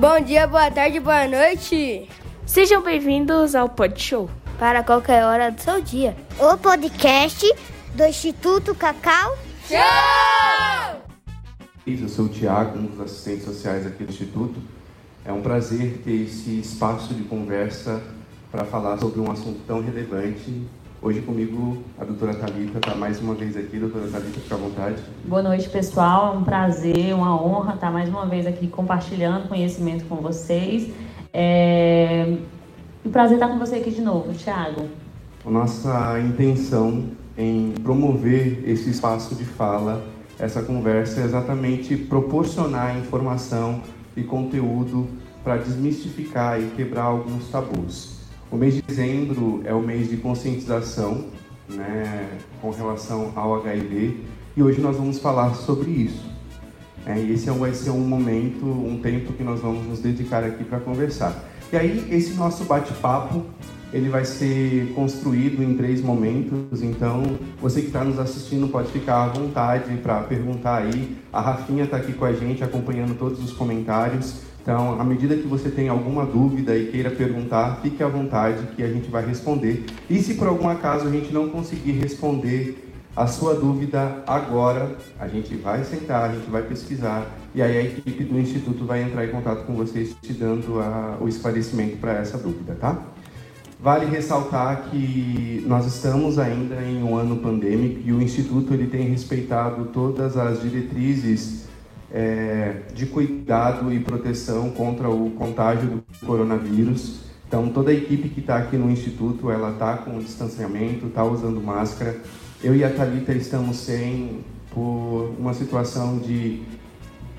Bom dia, boa tarde, boa noite. Sejam bem-vindos ao Pod Show. Para qualquer hora do seu dia. O podcast do Instituto Cacau Show! Eu sou o Tiago, um dos assistentes sociais aqui do Instituto. É um prazer ter esse espaço de conversa para falar sobre um assunto tão relevante. Hoje comigo a doutora Thalita está mais uma vez aqui. Doutora Thalita, fica à vontade. Boa noite, pessoal. É um prazer, uma honra estar mais uma vez aqui compartilhando conhecimento com vocês. É... Um prazer estar com você aqui de novo, Tiago. Nossa intenção em promover esse espaço de fala, essa conversa, é exatamente proporcionar informação e conteúdo para desmistificar e quebrar alguns tabus. O mês de dezembro é o mês de conscientização né, com relação ao HIV e hoje nós vamos falar sobre isso. É, e esse vai ser um momento, um tempo que nós vamos nos dedicar aqui para conversar. E aí, esse nosso bate-papo ele vai ser construído em três momentos, então você que está nos assistindo pode ficar à vontade para perguntar aí. A Rafinha está aqui com a gente acompanhando todos os comentários. Então, à medida que você tem alguma dúvida e queira perguntar, fique à vontade que a gente vai responder. E se por algum acaso a gente não conseguir responder a sua dúvida agora, a gente vai sentar, a gente vai pesquisar e aí a equipe do Instituto vai entrar em contato com vocês te dando a, o esclarecimento para essa dúvida, tá? Vale ressaltar que nós estamos ainda em um ano pandêmico e o Instituto ele tem respeitado todas as diretrizes é, de cuidado e proteção contra o contágio do coronavírus. Então, toda a equipe que está aqui no Instituto, ela está com distanciamento, está usando máscara. Eu e a Thalita estamos sem por uma situação de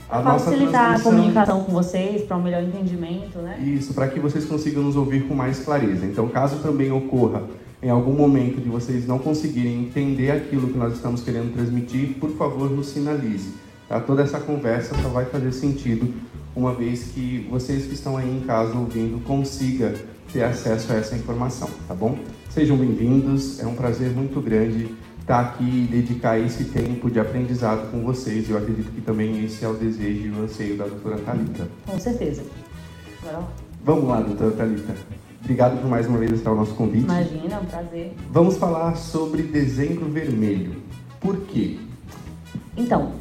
a facilitar a comunicação com vocês para um melhor entendimento, né? Isso, para que vocês consigam nos ouvir com mais clareza. Então, caso também ocorra em algum momento de vocês não conseguirem entender aquilo que nós estamos querendo transmitir, por favor, nos sinalize. Tá? Toda essa conversa só vai fazer sentido uma vez que vocês que estão aí em casa ouvindo consiga ter acesso a essa informação, tá bom? Sejam bem-vindos, é um prazer muito grande estar aqui e dedicar esse tempo de aprendizado com vocês. Eu acredito que também esse é o desejo e o anseio da doutora Thalita. Com certeza. Vamos lá, doutora Thalita. Obrigado por mais uma vez aceitar o nosso convite. Imagina, é um prazer. Vamos falar sobre Dezembro Vermelho. Por quê? Então,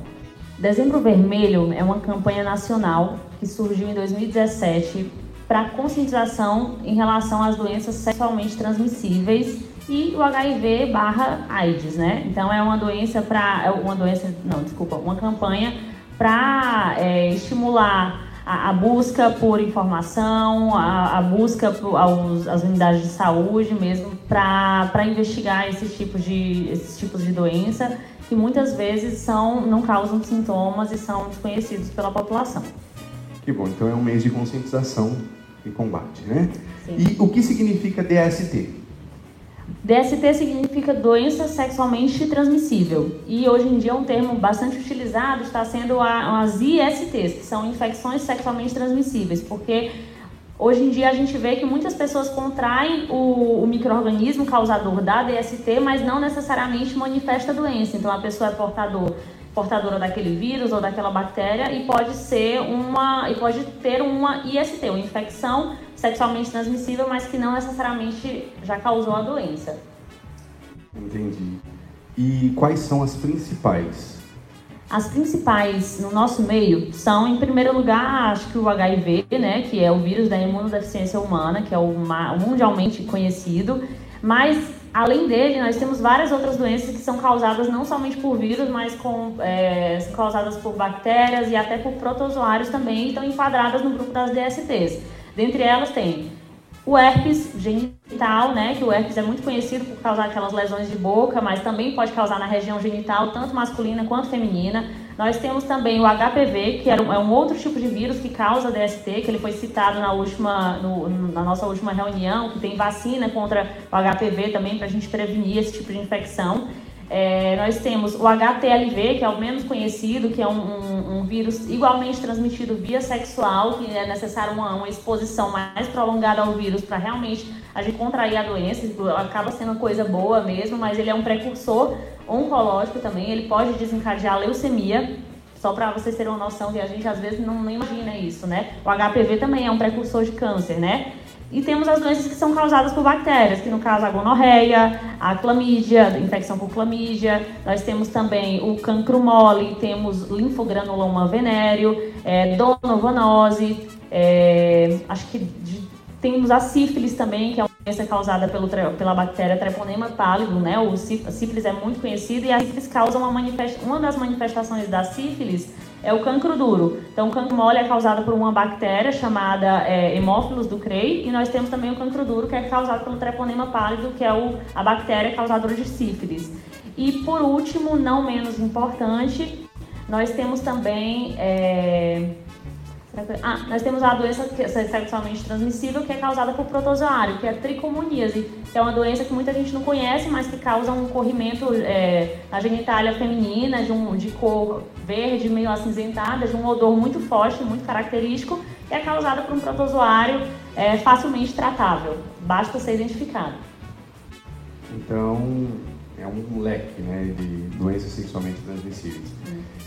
Dezembro Vermelho é uma campanha nacional que surgiu em 2017 para conscientização em relação às doenças sexualmente transmissíveis e o HIV barra AIDS, né? Então é uma doença para é uma doença, não, desculpa, uma campanha para é, estimular a, a, busca por informação, a, a busca por aos, as unidades de saúde mesmo para investigar esses tipos de esses tipos de doença que muitas vezes são não causam sintomas e são desconhecidos pela população. Que bom, então é um mês de conscientização e combate, né? Sim. E o que significa DST? DST significa doença sexualmente transmissível e hoje em dia é um termo bastante utilizado, está sendo as ISTs, que são infecções sexualmente transmissíveis, porque hoje em dia a gente vê que muitas pessoas contraem o, o microorganismo causador da DST, mas não necessariamente manifesta a doença. Então a pessoa é portador portadora daquele vírus ou daquela bactéria e pode ser uma e pode ter uma IST, uma infecção sexualmente transmissível, mas que não necessariamente já causou a doença. Entendi. E quais são as principais? As principais no nosso meio são, em primeiro lugar, acho que o HIV, né, que é o vírus da imunodeficiência humana, que é o mundialmente conhecido, mas Além dele, nós temos várias outras doenças que são causadas não somente por vírus, mas com, é, causadas por bactérias e até por protozoários também, estão enquadradas no grupo das DSTs. Dentre elas tem o herpes genital, né, que o herpes é muito conhecido por causar aquelas lesões de boca, mas também pode causar na região genital, tanto masculina quanto feminina. Nós temos também o HPV, que é um, é um outro tipo de vírus que causa DST, que ele foi citado na, última, no, na nossa última reunião, que tem vacina contra o HPV também para a gente prevenir esse tipo de infecção. É, nós temos o HTLV, que é o menos conhecido, que é um, um, um, vírus igualmente transmitido via sexual, que é necessário uma, uma exposição mais prolongada ao vírus para realmente a gente contrair a doença. Acaba sendo coisa boa mesmo, mas ele é um precursor oncológico também, ele pode desencadear leucemia. Só para vocês terem uma noção que a gente às vezes não, não imagina isso, né? O HPV também é um precursor de câncer, né? E temos as doenças que são causadas por bactérias, que no caso a gonorreia, a clamídia, infecção por clamídia. Nós temos também o cancro mole, temos linfogranuloma venéreo, é, donovanose, é, acho que de, temos a sífilis também, que é uma doença causada pelo, pela bactéria Treponema pálido, né? O sífilis é muito conhecido e a sífilis causa uma manifesta uma das manifestações da sífilis é o cancro duro. Então, o cancro mole é causado por uma bactéria chamada é, Hemophilus ducreyi e nós temos também o cancro duro, que é causado pelo treponema pálido, que é o, a bactéria causadora de sífilis. E, por último, não menos importante, nós temos também... É, ah, nós temos a doença sexualmente transmissível que é causada por protozoário, que é a tricomoníase, que é uma doença que muita gente não conhece, mas que causa um corrimento é, na genitália feminina, de, um, de cor verde, meio acinzentada, de um odor muito forte, muito característico, e é causada por um protozoário é, facilmente tratável, basta ser identificado. Então, é um leque né, de doenças sexualmente transmissíveis. Hum.